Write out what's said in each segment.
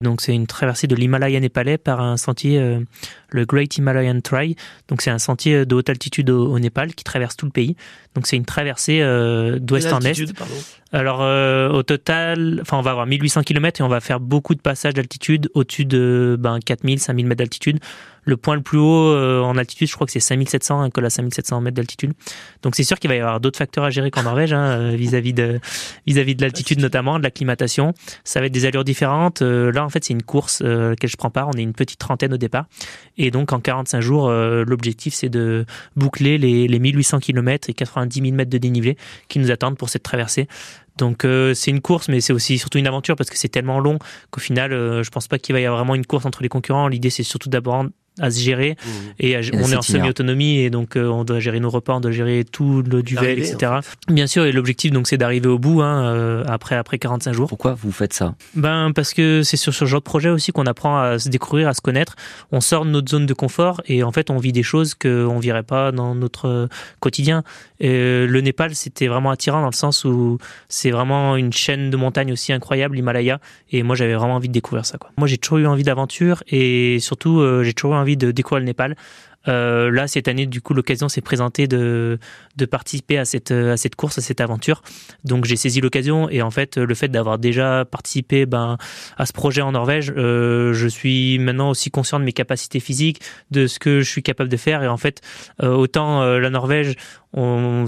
Donc c'est une traversée de l'Himalaya népalais par un sentier, euh, le Great Himalayan Trail. Donc c'est un sentier de haute altitude au, Népal qui traverse tout le pays. Donc c'est une traversée euh, d'ouest en est. Alors euh, au total, enfin on va avoir 1800 km et on va faire beaucoup de passages d'altitude au-dessus de ben, 4000, 5000 mètres d'altitude. Le point le plus haut euh, en altitude, je crois que c'est 5700, un col à 5700 mètres d'altitude. Donc c'est sûr qu'il va y avoir d'autres facteurs à gérer qu'en Norvège, hein, euh, vis-à-vis de vis-à-vis de l'altitude notamment, de l'acclimatation. Ça va être des allures différentes. Euh, là, en fait, c'est une course euh, laquelle je prends part. On est une petite trentaine au départ, et donc en 45 jours, l'objectif c'est de boucler les, les 1800 km et 90 000 mètres de dénivelé qui nous attendent pour cette traversée. Donc c'est une course, mais c'est aussi surtout une aventure parce que c'est tellement long qu'au final, je pense pas qu'il va y avoir vraiment une course entre les concurrents. L'idée c'est surtout d'abord à se gérer mmh. et, on est en semi-autonomie et donc euh, on doit gérer nos repas, on doit gérer tout le duvet, etc. Bien sûr, et l'objectif donc c'est d'arriver au bout hein, euh, après après 45 jours. Pourquoi vous faites ça? Ben parce que c'est sur ce genre de projet aussi qu'on apprend à se découvrir, à se connaître. On sort de notre zone de confort et en fait on vit des choses qu'on virait pas dans notre quotidien. Et le Népal c'était vraiment attirant dans le sens où c'est vraiment une chaîne de montagnes aussi incroyable, l'Himalaya, et moi j'avais vraiment envie de découvrir ça. Quoi. Moi j'ai toujours eu envie d'aventure et surtout euh, j'ai toujours eu envie de découvrir le Népal. Euh, là, cette année, du coup, l'occasion s'est présentée de, participer à cette, à cette course, à cette aventure. Donc, j'ai saisi l'occasion et en fait, le fait d'avoir déjà participé ben, à ce projet en Norvège, euh, je suis maintenant aussi conscient de mes capacités physiques, de ce que je suis capable de faire. Et en fait, euh, autant euh, la Norvège,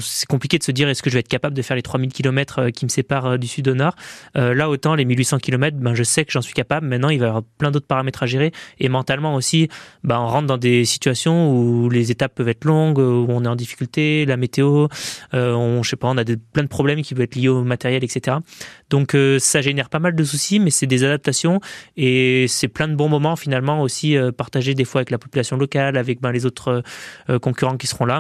c'est compliqué de se dire est-ce que je vais être capable de faire les 3000 km euh, qui me séparent euh, du sud au nord? Euh, là, autant les 1800 km, ben, je sais que j'en suis capable. Maintenant, il va y avoir plein d'autres paramètres à gérer. Et mentalement aussi, ben, on rentre dans des situations où les étapes peuvent être longues, où on est en difficulté, la météo, pas, on a plein de problèmes qui peuvent être liés au matériel, etc. Donc, ça génère pas mal de soucis, mais c'est des adaptations et c'est plein de bons moments finalement aussi partagés des fois avec la population locale, avec ben, les autres concurrents qui seront là.